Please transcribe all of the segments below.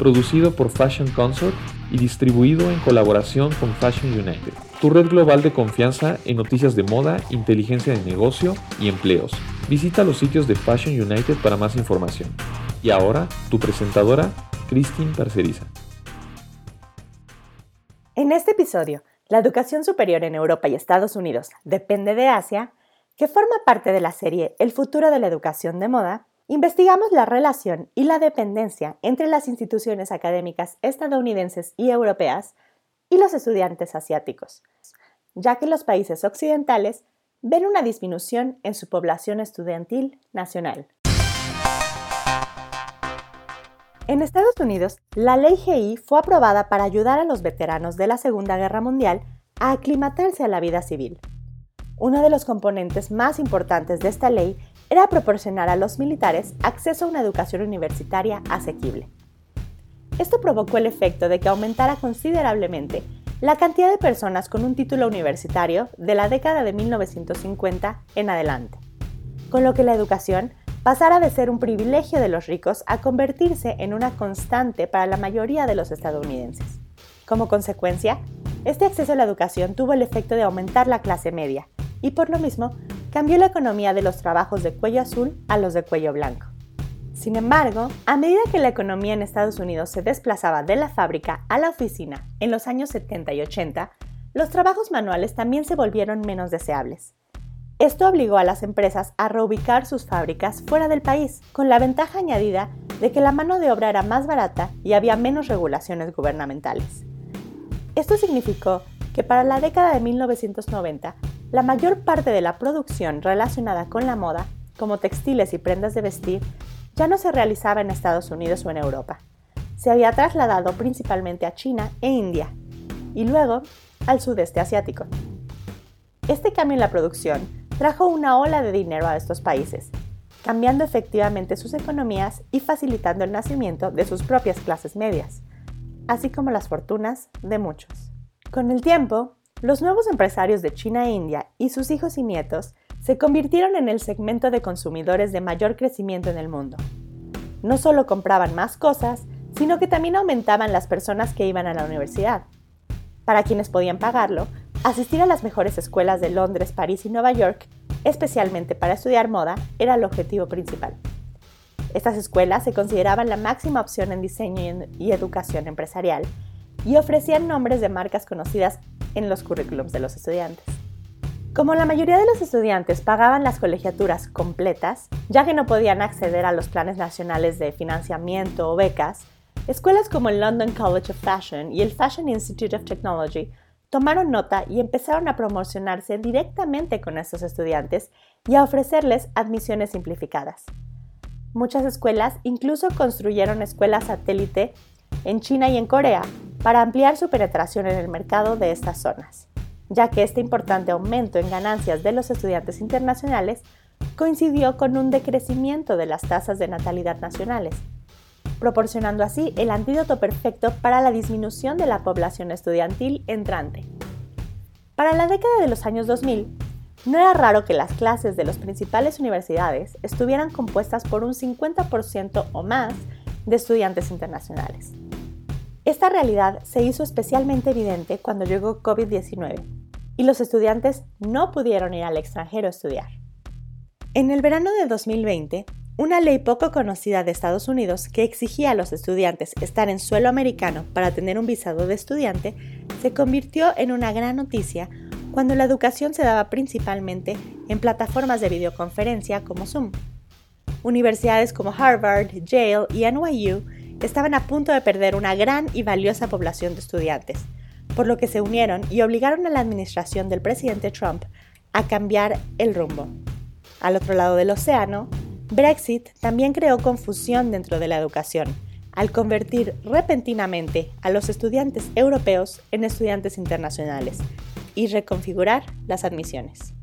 producido por Fashion Consort y distribuido en colaboración con Fashion United, tu red global de confianza en noticias de moda, inteligencia de negocio y empleos. Visita los sitios de Fashion United para más información. Y ahora, tu presentadora, Christine Parceriza. En este episodio, la educación superior en Europa y Estados Unidos depende de Asia, que forma parte de la serie El futuro de la educación de moda, investigamos la relación y la dependencia entre las instituciones académicas estadounidenses y europeas y los estudiantes asiáticos, ya que los países occidentales ven una disminución en su población estudiantil nacional. En Estados Unidos, la ley GI fue aprobada para ayudar a los veteranos de la Segunda Guerra Mundial a aclimatarse a la vida civil. Uno de los componentes más importantes de esta ley era proporcionar a los militares acceso a una educación universitaria asequible. Esto provocó el efecto de que aumentara considerablemente la cantidad de personas con un título universitario de la década de 1950 en adelante, con lo que la educación pasara de ser un privilegio de los ricos a convertirse en una constante para la mayoría de los estadounidenses. Como consecuencia, este acceso a la educación tuvo el efecto de aumentar la clase media y por lo mismo cambió la economía de los trabajos de cuello azul a los de cuello blanco. Sin embargo, a medida que la economía en Estados Unidos se desplazaba de la fábrica a la oficina en los años 70 y 80, los trabajos manuales también se volvieron menos deseables. Esto obligó a las empresas a reubicar sus fábricas fuera del país, con la ventaja añadida de que la mano de obra era más barata y había menos regulaciones gubernamentales. Esto significó que para la década de 1990 la mayor parte de la producción relacionada con la moda, como textiles y prendas de vestir, ya no se realizaba en Estados Unidos o en Europa. Se había trasladado principalmente a China e India, y luego al sudeste asiático. Este cambio en la producción trajo una ola de dinero a estos países, cambiando efectivamente sus economías y facilitando el nacimiento de sus propias clases medias, así como las fortunas de muchos. Con el tiempo, los nuevos empresarios de China e India y sus hijos y nietos se convirtieron en el segmento de consumidores de mayor crecimiento en el mundo. No solo compraban más cosas, sino que también aumentaban las personas que iban a la universidad. Para quienes podían pagarlo, asistir a las mejores escuelas de Londres, París y Nueva York, especialmente para estudiar moda, era el objetivo principal. Estas escuelas se consideraban la máxima opción en diseño y educación empresarial y ofrecían nombres de marcas conocidas en los currículums de los estudiantes. Como la mayoría de los estudiantes pagaban las colegiaturas completas, ya que no podían acceder a los planes nacionales de financiamiento o becas, escuelas como el London College of Fashion y el Fashion Institute of Technology tomaron nota y empezaron a promocionarse directamente con estos estudiantes y a ofrecerles admisiones simplificadas. Muchas escuelas incluso construyeron escuelas satélite en China y en Corea para ampliar su penetración en el mercado de estas zonas, ya que este importante aumento en ganancias de los estudiantes internacionales coincidió con un decrecimiento de las tasas de natalidad nacionales, proporcionando así el antídoto perfecto para la disminución de la población estudiantil entrante. Para la década de los años 2000, no era raro que las clases de las principales universidades estuvieran compuestas por un 50% o más de estudiantes internacionales. Esta realidad se hizo especialmente evidente cuando llegó COVID-19 y los estudiantes no pudieron ir al extranjero a estudiar. En el verano de 2020, una ley poco conocida de Estados Unidos que exigía a los estudiantes estar en suelo americano para tener un visado de estudiante se convirtió en una gran noticia cuando la educación se daba principalmente en plataformas de videoconferencia como Zoom. Universidades como Harvard, Yale y NYU estaban a punto de perder una gran y valiosa población de estudiantes, por lo que se unieron y obligaron a la administración del presidente Trump a cambiar el rumbo. Al otro lado del océano, Brexit también creó confusión dentro de la educación, al convertir repentinamente a los estudiantes europeos en estudiantes internacionales, y reconfigurar las admisiones.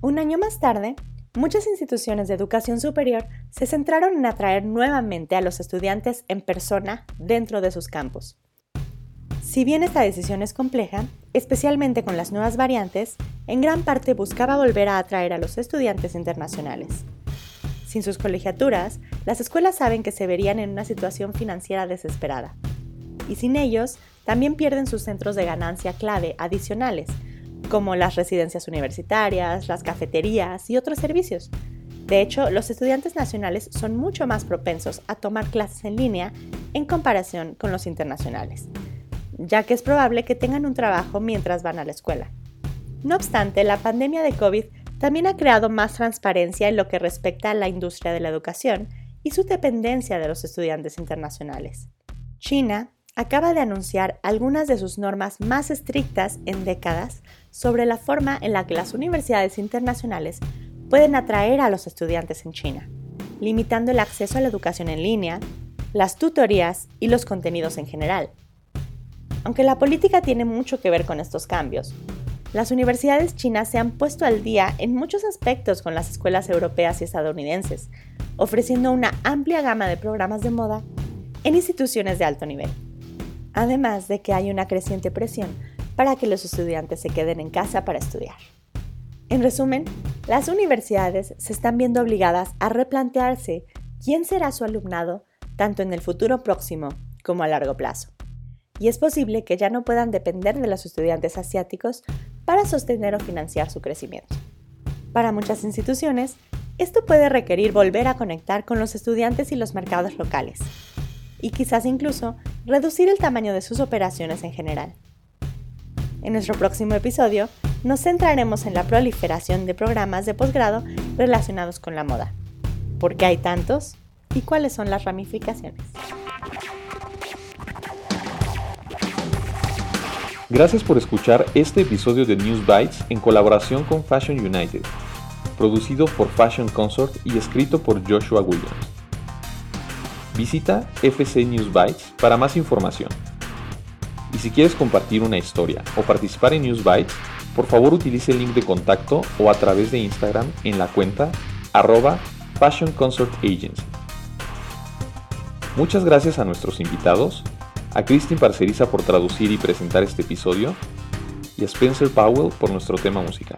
Un año más tarde, muchas instituciones de educación superior se centraron en atraer nuevamente a los estudiantes en persona dentro de sus campus. Si bien esta decisión es compleja, especialmente con las nuevas variantes, en gran parte buscaba volver a atraer a los estudiantes internacionales. Sin sus colegiaturas, las escuelas saben que se verían en una situación financiera desesperada. Y sin ellos, también pierden sus centros de ganancia clave adicionales, como las residencias universitarias, las cafeterías y otros servicios. De hecho, los estudiantes nacionales son mucho más propensos a tomar clases en línea en comparación con los internacionales, ya que es probable que tengan un trabajo mientras van a la escuela. No obstante, la pandemia de COVID también ha creado más transparencia en lo que respecta a la industria de la educación y su dependencia de los estudiantes internacionales. China acaba de anunciar algunas de sus normas más estrictas en décadas sobre la forma en la que las universidades internacionales pueden atraer a los estudiantes en China, limitando el acceso a la educación en línea, las tutorías y los contenidos en general. Aunque la política tiene mucho que ver con estos cambios, las universidades chinas se han puesto al día en muchos aspectos con las escuelas europeas y estadounidenses, ofreciendo una amplia gama de programas de moda en instituciones de alto nivel además de que hay una creciente presión para que los estudiantes se queden en casa para estudiar. En resumen, las universidades se están viendo obligadas a replantearse quién será su alumnado tanto en el futuro próximo como a largo plazo. Y es posible que ya no puedan depender de los estudiantes asiáticos para sostener o financiar su crecimiento. Para muchas instituciones, esto puede requerir volver a conectar con los estudiantes y los mercados locales, y quizás incluso reducir el tamaño de sus operaciones en general. En nuestro próximo episodio nos centraremos en la proliferación de programas de posgrado relacionados con la moda. ¿Por qué hay tantos? ¿Y cuáles son las ramificaciones? Gracias por escuchar este episodio de News Bites en colaboración con Fashion United, producido por Fashion Consort y escrito por Joshua Williams. Visita FC News Bytes para más información. Y si quieres compartir una historia o participar en News Bytes, por favor utilice el link de contacto o a través de Instagram en la cuenta arroba Fashion Consort Agency. Muchas gracias a nuestros invitados, a Christine Parceriza por traducir y presentar este episodio y a Spencer Powell por nuestro tema musical.